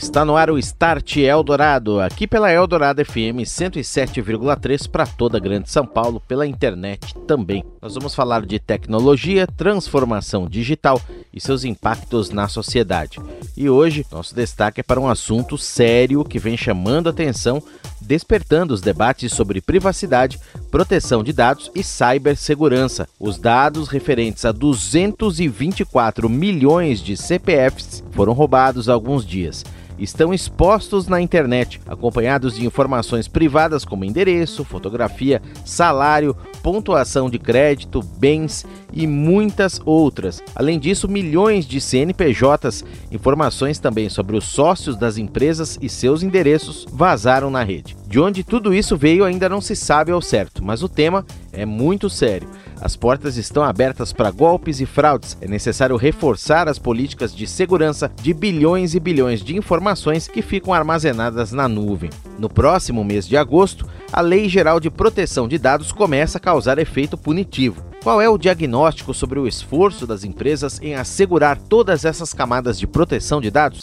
Está no ar o Start Eldorado, aqui pela Eldorado FM 107,3 para toda a Grande São Paulo, pela internet também. Nós vamos falar de tecnologia, transformação digital e seus impactos na sociedade. E hoje, nosso destaque é para um assunto sério que vem chamando atenção, despertando os debates sobre privacidade, proteção de dados e cibersegurança. Os dados referentes a 224 milhões de CPFs foram roubados há alguns dias estão expostos na internet, acompanhados de informações privadas como endereço, fotografia, salário, pontuação de crédito, bens e muitas outras. Além disso, milhões de CNPJs, informações também sobre os sócios das empresas e seus endereços vazaram na rede. De onde tudo isso veio ainda não se sabe ao certo, mas o tema é muito sério. As portas estão abertas para golpes e fraudes. É necessário reforçar as políticas de segurança de bilhões e bilhões de informações que ficam armazenadas na nuvem. No próximo mês de agosto, a Lei Geral de Proteção de Dados começa a causar efeito punitivo. Qual é o diagnóstico sobre o esforço das empresas em assegurar todas essas camadas de proteção de dados?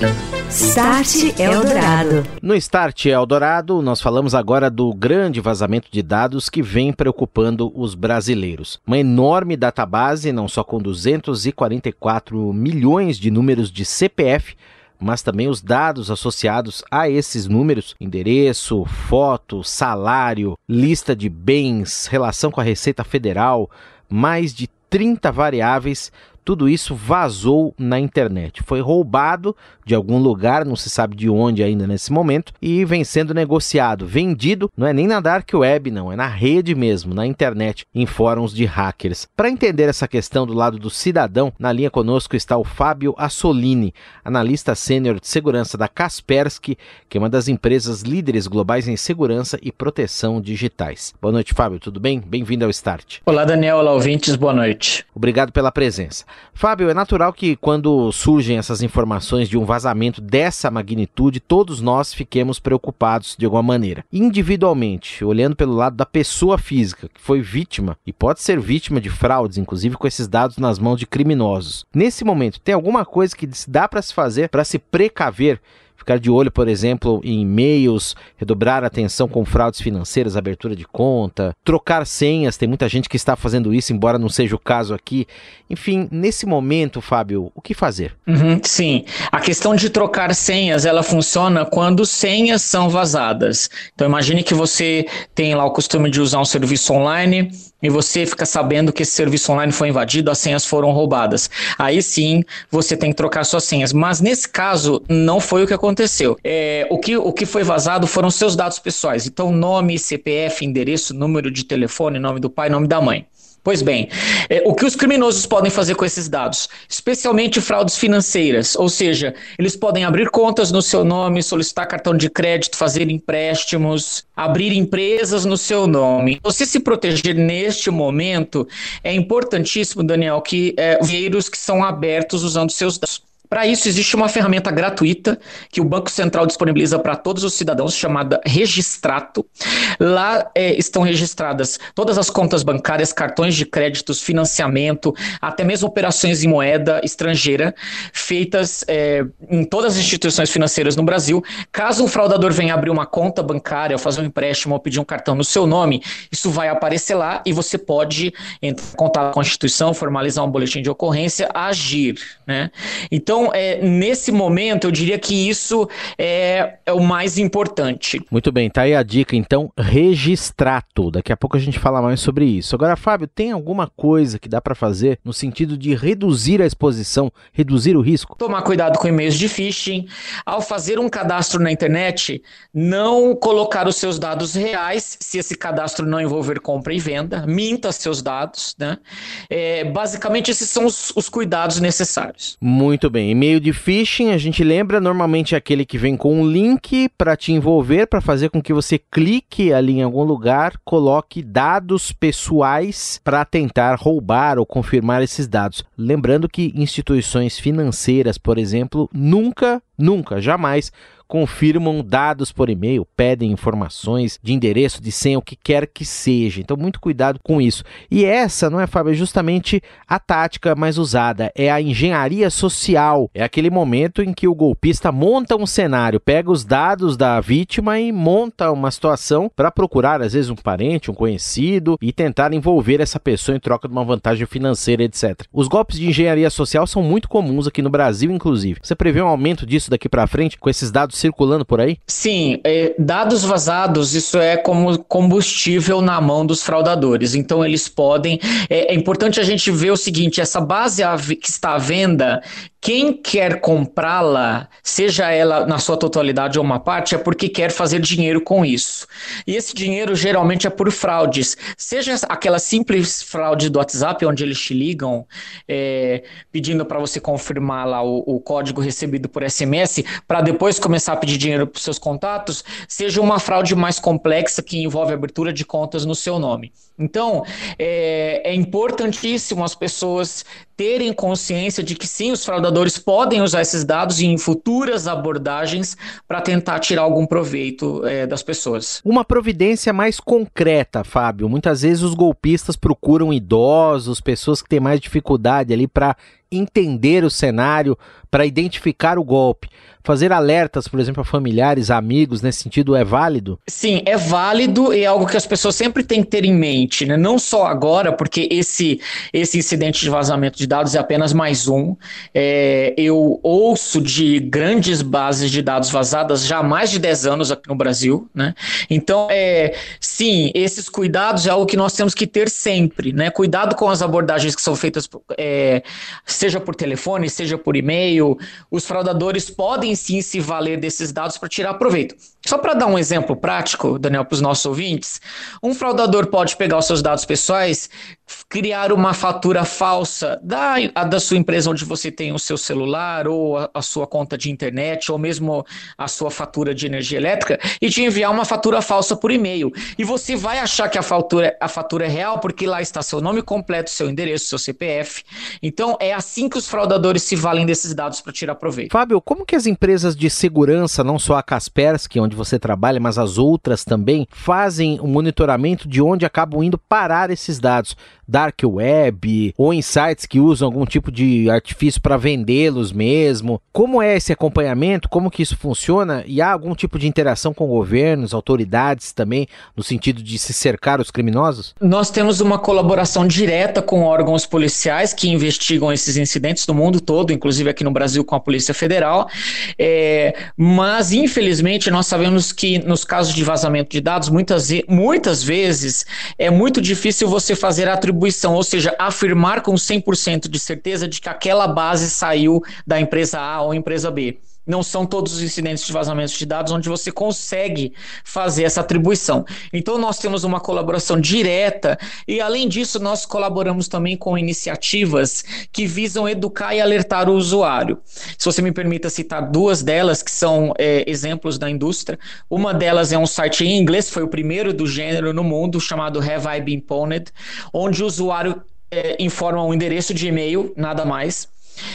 Start Eldorado. No Start Eldorado, nós falamos agora do grande vazamento de dados que vem preocupando os brasileiros. Uma enorme database, não só com 244 milhões de números de CPF, mas também os dados associados a esses números: endereço, foto, salário, lista de bens, relação com a Receita Federal, mais de 30 variáveis tudo isso vazou na internet. Foi roubado de algum lugar, não se sabe de onde ainda nesse momento, e vem sendo negociado, vendido, não é nem na dark web, não, é na rede mesmo, na internet, em fóruns de hackers. Para entender essa questão do lado do cidadão, na linha conosco está o Fábio Assolini, analista sênior de segurança da Kaspersky, que é uma das empresas líderes globais em segurança e proteção digitais. Boa noite, Fábio, tudo bem? Bem-vindo ao Start. Olá, Daniel, olá, ouvintes, boa noite. Obrigado pela presença. Fábio, é natural que quando surgem essas informações de um vazamento dessa magnitude, todos nós fiquemos preocupados de alguma maneira. Individualmente, olhando pelo lado da pessoa física, que foi vítima e pode ser vítima de fraudes, inclusive com esses dados nas mãos de criminosos. Nesse momento, tem alguma coisa que dá para se fazer para se precaver ficar de olho, por exemplo, em e-mails, redobrar a atenção com fraudes financeiras, abertura de conta, trocar senhas, tem muita gente que está fazendo isso, embora não seja o caso aqui. Enfim, nesse momento, Fábio, o que fazer? Uhum, sim, a questão de trocar senhas, ela funciona quando senhas são vazadas. Então imagine que você tem lá o costume de usar um serviço online e você fica sabendo que esse serviço online foi invadido, as senhas foram roubadas. Aí sim, você tem que trocar suas senhas. Mas nesse caso, não foi o que aconteceu. É, o, que, o que foi vazado foram seus dados pessoais. Então, nome, CPF, endereço, número de telefone, nome do pai, nome da mãe. Pois bem, é, o que os criminosos podem fazer com esses dados? Especialmente fraudes financeiras, ou seja, eles podem abrir contas no seu nome, solicitar cartão de crédito, fazer empréstimos, abrir empresas no seu nome. Você se proteger neste momento é importantíssimo, Daniel, que é, vírus que são abertos usando seus dados. Para isso, existe uma ferramenta gratuita que o Banco Central disponibiliza para todos os cidadãos, chamada Registrato. Lá é, estão registradas todas as contas bancárias, cartões de créditos, financiamento, até mesmo operações em moeda estrangeira, feitas é, em todas as instituições financeiras no Brasil. Caso um fraudador venha abrir uma conta bancária, fazer um empréstimo ou pedir um cartão no seu nome, isso vai aparecer lá e você pode entrar em contato com a instituição, formalizar um boletim de ocorrência, agir. Né? Então, então, é, nesse momento, eu diria que isso é, é, o mais importante. Muito bem, tá aí a dica, então, registrato. Daqui a pouco a gente fala mais sobre isso. Agora, Fábio, tem alguma coisa que dá para fazer no sentido de reduzir a exposição, reduzir o risco? Tomar cuidado com e-mails de phishing. Ao fazer um cadastro na internet, não colocar os seus dados reais, se esse cadastro não envolver compra e venda, minta seus dados, né? É, basicamente, esses são os, os cuidados necessários. Muito bem. Bem, e-mail de phishing, a gente lembra, normalmente é aquele que vem com um link para te envolver, para fazer com que você clique ali em algum lugar, coloque dados pessoais para tentar roubar ou confirmar esses dados. Lembrando que instituições financeiras, por exemplo, nunca, nunca, jamais confirmam dados por e-mail, pedem informações de endereço, de senha, o que quer que seja. Então, muito cuidado com isso. E essa, não é, Fábio? É justamente a tática mais usada. É a engenharia social. É aquele momento em que o golpista monta um cenário, pega os dados da vítima e monta uma situação para procurar, às vezes, um parente, um conhecido e tentar envolver essa pessoa em troca de uma vantagem financeira, etc. Os golpes de engenharia social são muito comuns aqui no Brasil, inclusive. Você prevê um aumento disso daqui para frente com esses dados circulando por aí? Sim, é, dados vazados, isso é como combustível na mão dos fraudadores. Então, eles podem. É, é importante a gente ver o seguinte: essa base que está à venda, quem quer comprá-la, seja ela na sua totalidade ou uma parte, é porque quer fazer dinheiro com isso. E esse dinheiro geralmente é por fraudes. Seja aquela simples fraude do WhatsApp, onde eles te ligam é, pedindo para você confirmar lá o, o, código recebido por SMS, para depois começar a pedir dinheiro para seus contatos, seja uma fraude mais complexa que envolve abertura de contas no seu nome. Então, é, é importantíssimo as pessoas terem consciência de que sim, os fraudadores podem usar esses dados em futuras abordagens para tentar tirar algum proveito é, das pessoas. Uma providência mais concreta, Fábio. Muitas vezes os golpistas procuram idosos, pessoas que têm mais dificuldade ali para entender o cenário, para identificar o golpe. Fazer alertas, por exemplo, a familiares, amigos, nesse sentido, é válido? Sim, é válido e é algo que as pessoas sempre têm que ter em mente, né? Não só agora, porque esse, esse incidente de vazamento de dados é apenas mais um. É, eu ouço de grandes bases de dados vazadas já há mais de 10 anos aqui no Brasil, né? Então, é, sim, esses cuidados é algo que nós temos que ter sempre, né? Cuidado com as abordagens que são feitas, é, seja por telefone, seja por e-mail. Os fraudadores podem sim se valer desses dados para tirar proveito. Só para dar um exemplo prático, Daniel, para os nossos ouvintes, um fraudador pode pegar os seus dados pessoais, criar uma fatura falsa da, da sua empresa onde você tem o seu celular, ou a, a, sua conta de internet, ou mesmo a sua fatura de energia elétrica, e te enviar uma fatura falsa por e-mail. E você vai achar que a fatura, a fatura é real, porque lá está seu nome completo, seu endereço, seu CPF. Então, é assim que os fraudadores se valem desses dados para tirar proveito. Fábio, como que as empresas de segurança, não só a Kaspersky, onde você trabalha, mas as outras também, fazem o monitoramento de onde acabam indo parar esses dados? Dark web ou em sites que usam algum tipo de artifício para vendê-los mesmo. Como é esse acompanhamento? Como que isso funciona? E há algum tipo de interação com governos, autoridades também, no sentido de se cercar os criminosos? Nós temos uma colaboração direta com órgãos policiais que investigam esses incidentes no mundo todo, inclusive aqui no Brasil com a Polícia Federal. É, mas, infelizmente, nós sabemos que nos casos de vazamento de dados, muitas, muitas vezes é muito difícil você fazer atribuição atribuição, ou seja, afirmar com 100% de certeza de que aquela base saiu da empresa A ou empresa B não são todos os incidentes de vazamento de dados onde você consegue fazer essa atribuição. Então, nós temos uma colaboração direta e, além disso, nós colaboramos também com iniciativas que visam educar e alertar o usuário. Se você me permita citar duas delas, que são é, exemplos da indústria. Uma delas é um site em inglês, foi o primeiro do gênero no mundo, chamado Have I Been Pwned, onde o usuário é, informa um endereço de e-mail, nada mais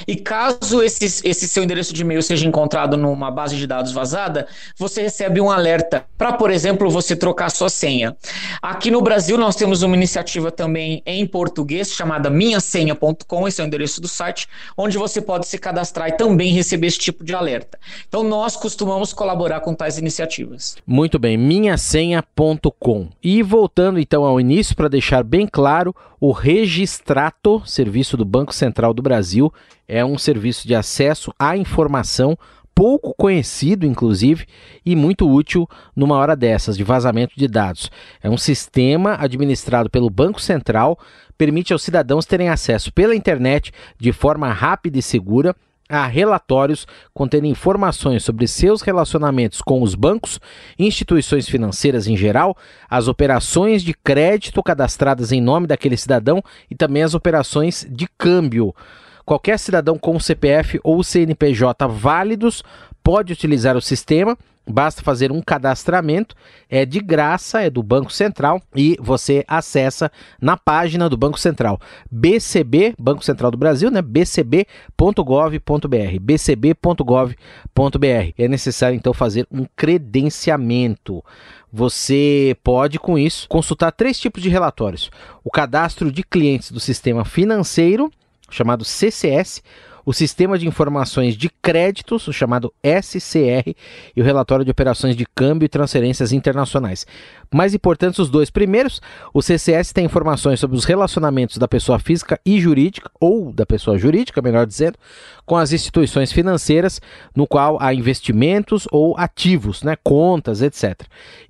e caso esse, esse seu endereço de e-mail seja encontrado numa base de dados vazada, você recebe um alerta para, por exemplo, você trocar sua senha. Aqui no Brasil, nós temos uma iniciativa também em português chamada minhasenha.com, esse é o endereço do site, onde você pode se cadastrar e também receber esse tipo de alerta. Então, nós costumamos colaborar com tais iniciativas. Muito bem, minhasenha.com. E voltando então ao início, para deixar bem claro, o Registrato, serviço do Banco Central do Brasil, é um serviço de acesso à informação pouco conhecido, inclusive, e muito útil numa hora dessas de vazamento de dados. É um sistema administrado pelo Banco Central, permite aos cidadãos terem acesso pela internet de forma rápida e segura a relatórios contendo informações sobre seus relacionamentos com os bancos, instituições financeiras em geral, as operações de crédito cadastradas em nome daquele cidadão e também as operações de câmbio. Qualquer cidadão com CPF ou CNPJ válidos pode utilizar o sistema Basta fazer um cadastramento, é de graça, é do Banco Central e você acessa na página do Banco Central, BCB, Banco Central do Brasil, né? bcb.gov.br, bcb.gov.br. É necessário então fazer um credenciamento. Você pode, com isso, consultar três tipos de relatórios: o cadastro de clientes do sistema financeiro, chamado CCS o Sistema de Informações de Créditos, o chamado SCR, e o Relatório de Operações de Câmbio e Transferências Internacionais. Mais importantes os dois primeiros, o CCS tem informações sobre os relacionamentos da pessoa física e jurídica, ou da pessoa jurídica, melhor dizendo, com as instituições financeiras, no qual há investimentos ou ativos, né, contas, etc.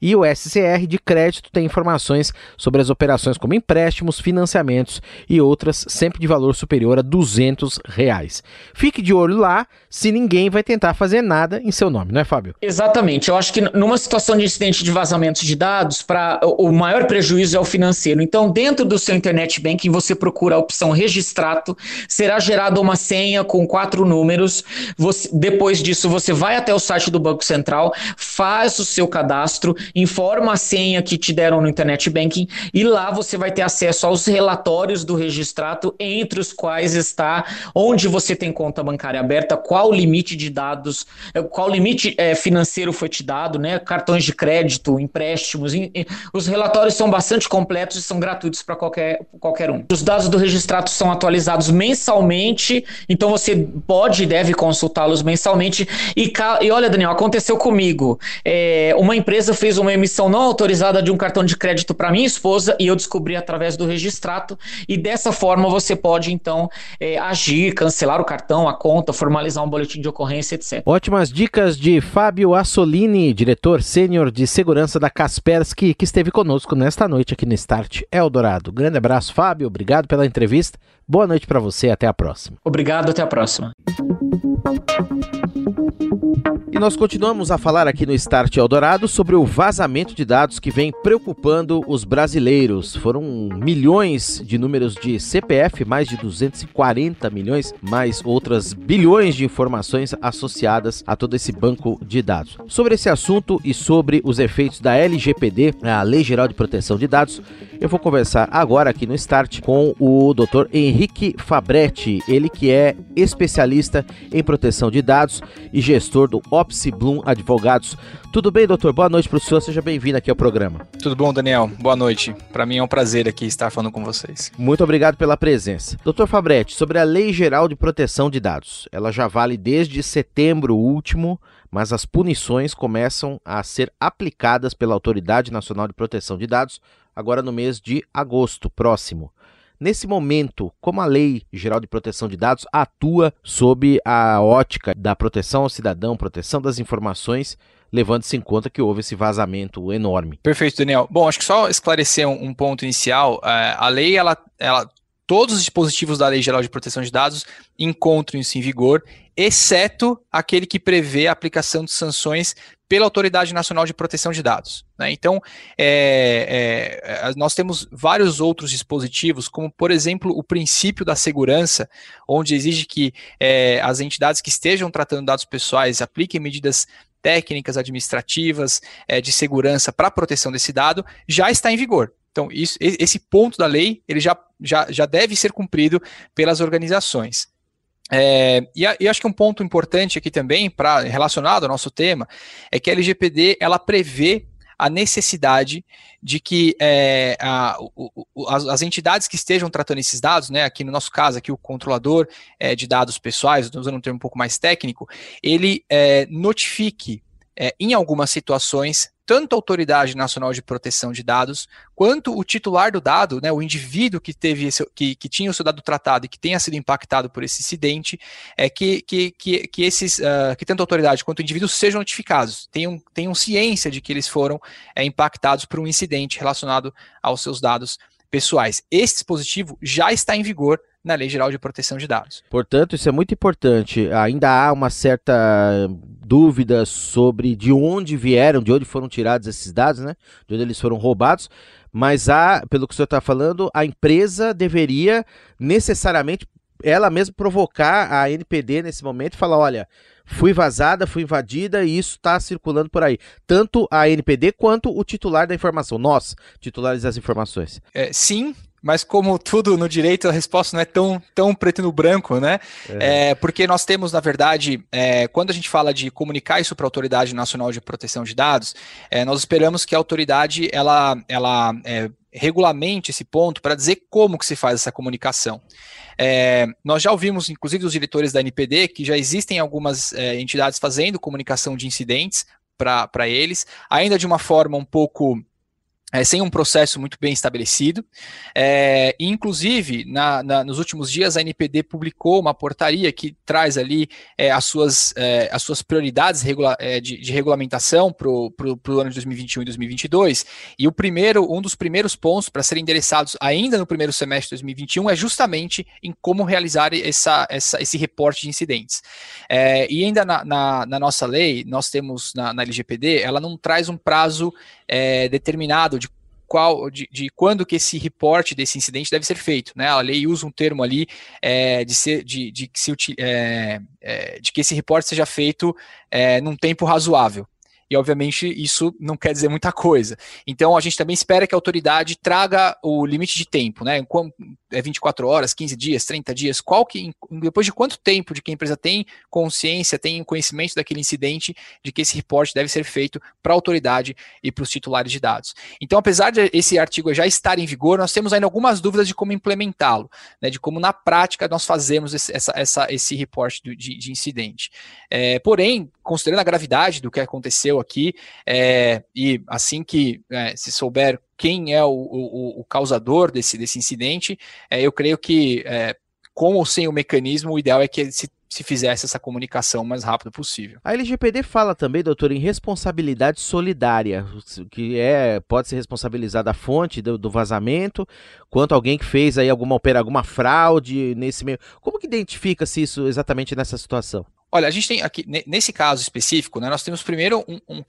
E o SCR de crédito tem informações sobre as operações como empréstimos, financiamentos e outras, sempre de valor superior a 200 reais. Fique de olho lá, se ninguém vai tentar fazer nada em seu nome, não é, Fábio? Exatamente. Eu acho que numa situação de incidente de vazamento de dados, para o maior prejuízo é o financeiro. Então, dentro do seu internet banking, você procura a opção registrato, será gerada uma senha com quatro números. Você, depois disso, você vai até o site do Banco Central, faz o seu cadastro, informa a senha que te deram no internet banking e lá você vai ter acesso aos relatórios do registrato, entre os quais está onde você tem conta bancária aberta, qual o limite de dados, eh, qual limite é, financeiro foi te dado, né? Cartões de crédito, empréstimos. os relatórios são bastante completos e são gratuitos para qualquer, qualquer um. Os dados do registrato são atualizados mensalmente, então você pode e deve consultá-los mensalmente. E, e, olha, Daniel, aconteceu comigo. É, uma empresa fez uma emissão não autorizada de um cartão de crédito para minha esposa e eu descobri através do registrato. E dessa forma você pode, então, é, agir, cancelar o cartão, a conta, formalizar um boletim de ocorrência, etc. Ótimas dicas de Fábio Assolini, diretor sênior de segurança da Kaspersky, que esteve conosco nesta noite aqui no Start Eldorado. Grande abraço, Fábio. Obrigado pela entrevista. Boa noite para você. Até a próxima. Obrigado. Até a próxima. E nós continuamos a falar aqui no Start Eldorado sobre o vazamento de dados que vem preocupando os brasileiros. Foram milhões de números de CPF, mais de 240 milhões, mais outras bilhões de informações associadas a todo esse banco de dados. Sobre esse assunto e sobre os efeitos da LGPD, a Lei Geral de Proteção de Dados, eu vou conversar agora aqui no Start com o Dr. Henrique Fabretti, ele que é especialista em proteção de dados e gestor do Opsi Bloom Advogados. Tudo bem, doutor? Boa noite para o senhor, seja bem-vindo aqui ao programa. Tudo bom, Daniel? Boa noite. Para mim é um prazer aqui estar falando com vocês. Muito obrigado pela presença. Doutor Fabretti, sobre a Lei Geral de Proteção de Dados. Ela já vale desde setembro último, mas as punições começam a ser aplicadas pela Autoridade Nacional de Proteção de Dados agora no mês de agosto próximo. Nesse momento, como a Lei Geral de Proteção de Dados atua sob a ótica da proteção ao cidadão, proteção das informações, levando-se em conta que houve esse vazamento enorme. Perfeito, Daniel. Bom, acho que só esclarecer um, ponto inicial. É, a lei, ela, ela, todos os dispositivos da Lei Geral de Proteção de Dados encontram-se em vigor, exceto aquele que prevê a aplicação de sanções pela Autoridade Nacional de Proteção de Dados. Né? Então, é, é, nós temos vários outros dispositivos, como, por exemplo, o princípio da segurança, onde exige que é, as entidades que estejam tratando dados pessoais apliquem medidas técnicas, administrativas, é, de segurança para a proteção desse dado, já está em vigor. Então, isso, esse ponto da lei ele já, já, já deve ser cumprido pelas organizações. É, e, e, acho que um ponto importante aqui também, para relacionado ao nosso tema, é que a LGPD ela prevê a necessidade de que é, a, o, as, as, entidades que estejam tratando esses dados, né, aqui no nosso caso, aqui o controlador é, de dados pessoais, usando um termo um pouco mais técnico, ele é, notifique é, em algumas situações tanto a Autoridade Nacional de Proteção de Dados, quanto o titular do dado, né, o indivíduo que teve esse, que, que tinha o seu dado tratado e que tenha sido impactado por esse incidente, é que, que, que, que esses, uh, que tanto a autoridade quanto o indivíduo sejam notificados, tenham, tenham ciência de que eles foram é, impactados por um incidente relacionado aos seus dados pessoais. Esse dispositivo já está em vigor na Lei Geral de Proteção de Dados. Portanto, isso é muito importante. Ainda há uma certa dúvida sobre de onde vieram, de onde foram tirados esses dados, né? De onde eles foram roubados. Mas há, pelo que o senhor está falando, a empresa deveria necessariamente ela mesma provocar a NPD nesse momento e falar, olha, fui vazada, fui invadida e isso está circulando por aí. Tanto a NPD quanto o titular da informação, nós, titulares das informações. É, sim, mas como tudo no direito, a resposta não é tão, tão preto no branco, né? É. É, porque nós temos, na verdade, é, quando a gente fala de comunicar isso para a Autoridade Nacional de Proteção de Dados, é, nós esperamos que a autoridade ela, ela é, regulamente esse ponto para dizer como que se faz essa comunicação. É, nós já ouvimos, inclusive, dos diretores da NPD, que já existem algumas entidades fazendo comunicação de incidentes para eles, ainda de uma forma um pouco é, sem um processo muito bem estabelecido. É, inclusive, na, na, nos últimos dias, a NPD publicou uma portaria que traz ali é, as, suas, é, as suas prioridades regula é, de, de, regulamentação para o ano de 2021 e 2022. E o primeiro, um dos primeiros pontos para serem endereçados ainda no primeiro semestre de 2021 é justamente em como realizar essa, essa, esse reporte de incidentes. É, e ainda na, na, nossa lei, nós temos na LGPD, ela não traz um prazo determinado qual, de, de, quando que esse reporte desse incidente deve ser feito. Né? A lei usa um termo ali é, de, ser, de, de, que se, é, é, de que esse reporte seja feito é, num tempo razoável e obviamente isso não quer dizer muita coisa. Então a gente também espera que a autoridade traga o limite de tempo, né? É 24 horas, 15 dias, 30 dias, qual que depois de quanto tempo de que a empresa tem consciência, tem conhecimento daquele incidente, de que esse reporte deve ser feito para a autoridade e para os titulares de dados. Então, apesar de esse artigo já estar em vigor, nós temos ainda algumas dúvidas de como implementá-lo, né? De como na prática nós fazemos esse, essa, essa, esse reporte de, de incidente. É, porém, considerando a gravidade do que aconteceu aqui, é, e assim que é, se souber quem é o, o, o, causador desse, desse incidente, é, eu creio que com ou sem o mecanismo, o ideal é que se, se fizesse essa comunicação o mais rápido possível. A LGPD fala também, doutor, em responsabilidade solidária, que é pode ser responsabilizada a fonte do, do vazamento, quanto alguém que fez aí alguma opera, alguma fraude nesse meio. Como que identifica-se isso exatamente nessa situação? Olha, a gente tem aqui, nesse caso específico, né, nós temos primeiro um, um,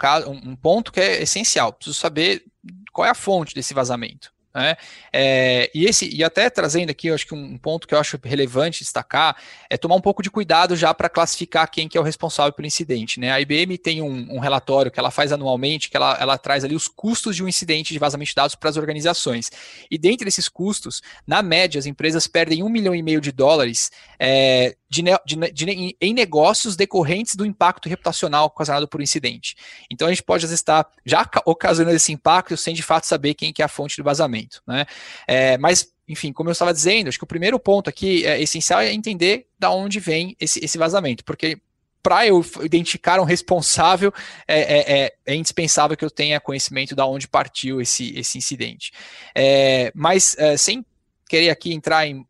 um ponto que é essencial. Preciso saber qual é a fonte desse vazamento. Né? É, e esse e até trazendo aqui, acho que um ponto que eu acho relevante destacar é tomar um pouco de cuidado já para classificar quem que é o responsável pelo incidente. Né? A IBM tem um, um, relatório que ela faz anualmente, que ela, ela traz ali os custos de um incidente de vazamento de dados para as organizações. E dentre esses custos, na média, as empresas perdem um milhão e meio de dólares é, de, de, de, em negócios decorrentes do impacto reputacional ocasionado por um incidente. Então a gente pode estar já ocasionando esse impacto sem de fato saber quem que é a fonte do vazamento. Né? É, mas, enfim, como eu estava dizendo, acho que o primeiro ponto aqui é essencial é entender da onde vem esse, esse vazamento, porque para eu identificar um responsável, é, é, é, é, indispensável que eu tenha conhecimento da onde partiu esse, esse incidente. É, mas é, sem querer aqui entrar em,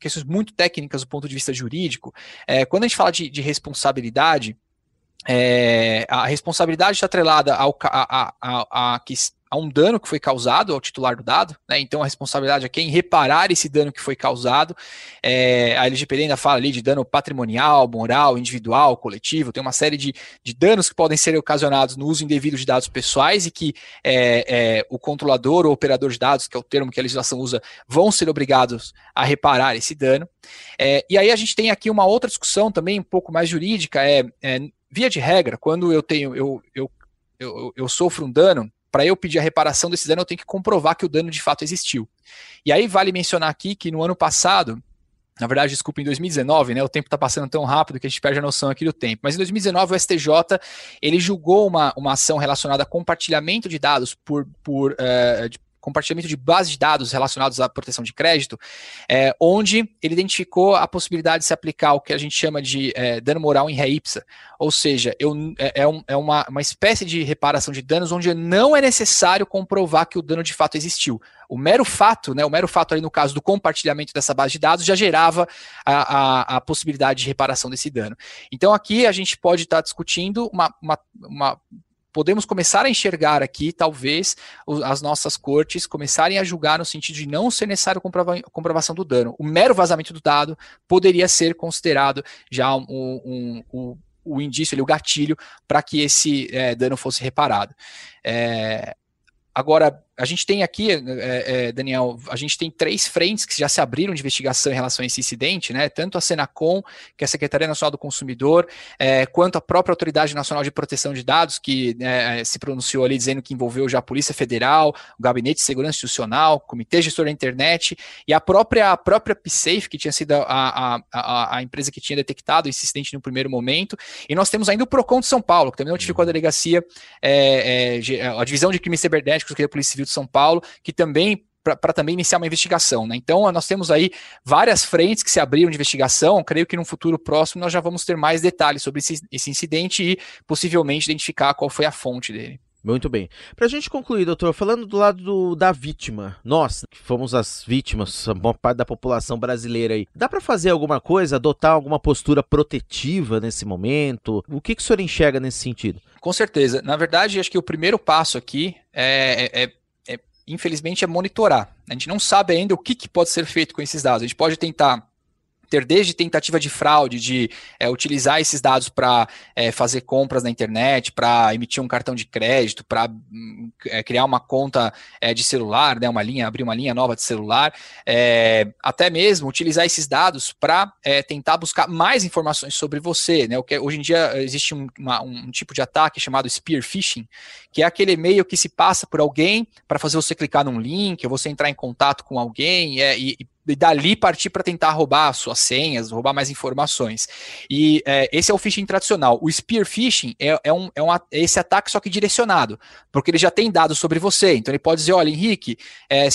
questões muito técnicas do ponto de vista jurídico, é, quando a gente fala de, de responsabilidade, é, a responsabilidade está atrelada ao, a, a, a, a, a um dano que foi causado ao titular do dado, né? então a responsabilidade é quem reparar esse dano que foi causado. É, a LGPD ainda fala ali de dano patrimonial, moral, individual, coletivo, tem uma série de, de danos que podem ser ocasionados no uso indevido de dados pessoais e que é, é, o controlador ou operador de dados, que é o termo que a legislação usa, vão ser obrigados a reparar esse dano. É, e aí a gente tem aqui uma outra discussão também um pouco mais jurídica, é, é via de regra, quando eu tenho, eu, eu, eu, eu sofro um dano, para eu pedir a reparação desse dano, eu tenho que comprovar que o dano de fato existiu. E aí vale mencionar aqui que no ano passado, na verdade, desculpa, em 2019, né? O tempo está passando tão rápido que a gente perde a noção aqui do tempo. Mas em 2019, o STJ ele julgou uma, uma ação relacionada a compartilhamento de dados por, por uh, de compartilhamento de bases de dados relacionados à proteção de crédito, é, onde ele identificou a possibilidade de se aplicar o que a gente chama de é, dano moral em ré ipsa, ou seja, eu, é, é, um, é uma, uma espécie de reparação de danos onde não é necessário comprovar que o dano de fato existiu. O mero fato, né, o mero fato ali no caso do compartilhamento dessa base de dados já gerava a, a, a possibilidade de reparação desse dano. Então aqui a gente pode estar tá discutindo uma, uma, uma podemos começar a enxergar aqui, talvez, as nossas cortes começarem a julgar no sentido de não ser necessário comprova comprovação do dano. O mero vazamento do dado poderia ser considerado já um, um, um, o indício, o gatilho, para que esse é, dano fosse reparado. É, agora, a gente tem aqui, é, é, Daniel, a gente tem três frentes que já se abriram de investigação em relação a esse incidente, né? Tanto a Senacom, que é a Secretaria Nacional do Consumidor, é, quanto a própria Autoridade Nacional de Proteção de Dados, que né, se pronunciou ali dizendo que envolveu já a Polícia Federal, o Gabinete de Segurança Institucional, o Comitê Gestor da Internet e a própria, a própria PSAFE, que tinha sido a, a, a, empresa que tinha detectado esse incidente no primeiro momento. E nós temos ainda o PROCON de São Paulo, que também notificou a delegacia, é, é, a Divisão de Crimes Cibernéticos, que é a Polícia Civil de São Paulo, que também para também iniciar uma investigação. Né? Então, nós temos aí várias frentes que se abriram de investigação. Creio que no futuro próximo nós já vamos ter mais detalhes sobre esse, esse incidente e possivelmente identificar qual foi a fonte dele. Muito bem. Para a gente concluir, doutor, falando do lado do, da vítima, nós que fomos as vítimas, a parte da população brasileira aí, dá para fazer alguma coisa, adotar alguma postura protetiva nesse momento? O que, que o senhor enxerga nesse sentido? Com certeza. Na verdade, acho que o primeiro passo aqui é, é, é infelizmente, é monitorar. A gente não sabe ainda o que, que pode ser feito com esses dados. A gente pode tentar ter desde tentativa de fraude, de é, utilizar esses dados para é, fazer compras na internet, para emitir um cartão de crédito, para é, criar uma conta é, de celular, né, uma linha, abrir uma linha nova de celular, é, até mesmo utilizar esses dados para é, tentar buscar mais informações sobre você. Né, o que hoje em dia existe um, uma, um tipo de ataque chamado spear phishing, que é aquele e-mail que se passa por alguém para fazer você clicar num link, ou você entrar em contato com alguém e, e e dali partir para tentar roubar suas senhas, roubar mais informações. E é, esse é o phishing tradicional. O spear phishing é, é, um, é, um, é esse ataque só que direcionado, porque ele já tem dados sobre você. Então ele pode dizer, olha, Henrique, é,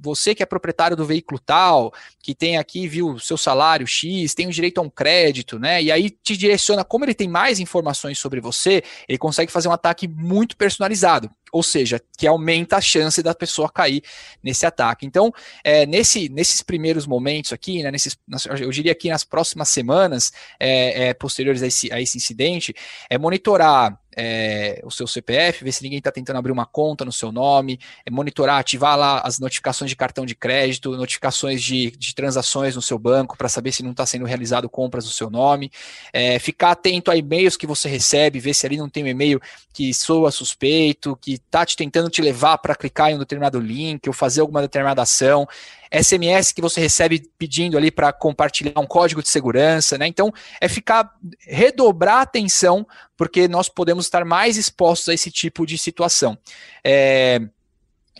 você que é proprietário do veículo tal, que tem aqui, viu, seu salário X, tem o direito a um crédito, né? E aí te direciona, como ele tem mais informações sobre você, ele consegue fazer um ataque muito personalizado ou seja, que aumenta a chance da pessoa cair nesse ataque. Então, é, nesse, nesses primeiros momentos aqui, né, nesses, eu diria que nas próximas semanas é, é, posteriores a esse, a esse incidente, é monitorar é, o seu CPF, ver se ninguém está tentando abrir uma conta no seu nome, é monitorar, ativar lá as notificações de cartão de crédito, notificações de, de transações no seu banco para saber se não está sendo realizado compras no seu nome, é, ficar atento a e-mails que você recebe, ver se ali não tem um e-mail que soa suspeito, que está te tentando te levar para clicar em um determinado link ou fazer alguma determinada ação. SMS que você recebe pedindo ali para compartilhar um código de segurança, né? Então, é ficar, redobrar a atenção, porque nós podemos estar mais expostos a esse tipo de situação. É,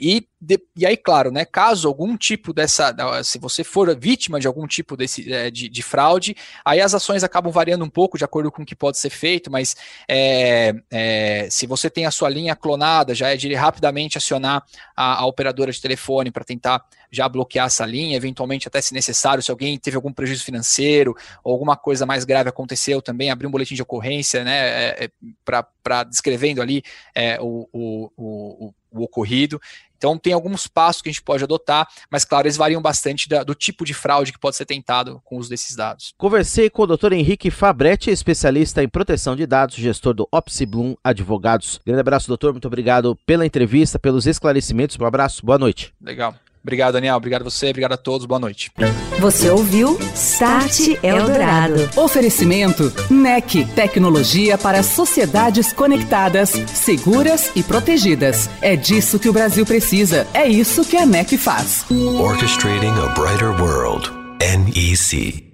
e, de, e aí, claro, né, caso algum tipo dessa, se você for vítima de algum tipo desse, é, de, de, fraude, aí as ações acabam variando um pouco de acordo com o que pode ser feito, mas é, é, se você tem a sua linha clonada, já é de rapidamente acionar a, a operadora de telefone para tentar já bloquear essa linha, eventualmente até se necessário, se alguém teve algum prejuízo financeiro ou alguma coisa mais grave aconteceu, também abrir um boletim de ocorrência, né, é, é, para descrevendo ali é, o, o, o o ocorrido. Então, tem alguns passos que a gente pode adotar, mas, claro, eles variam bastante da, do tipo de fraude que pode ser tentado com o uso desses dados. Conversei com o Dr. Henrique Fabretti, especialista em proteção de dados, gestor do Opsiblum Advogados. Grande abraço, doutor. Muito obrigado pela entrevista, pelos esclarecimentos. Um abraço. Boa noite. Legal. Obrigado, Daniel. Obrigado a você. Obrigado a todos. Boa noite. Você ouviu Start Eldorado. Oferecimento NEC. Tecnologia para sociedades conectadas, seguras e protegidas. É disso que o Brasil precisa. É isso que a NEC faz. Orchestrating a Brighter World. NEC.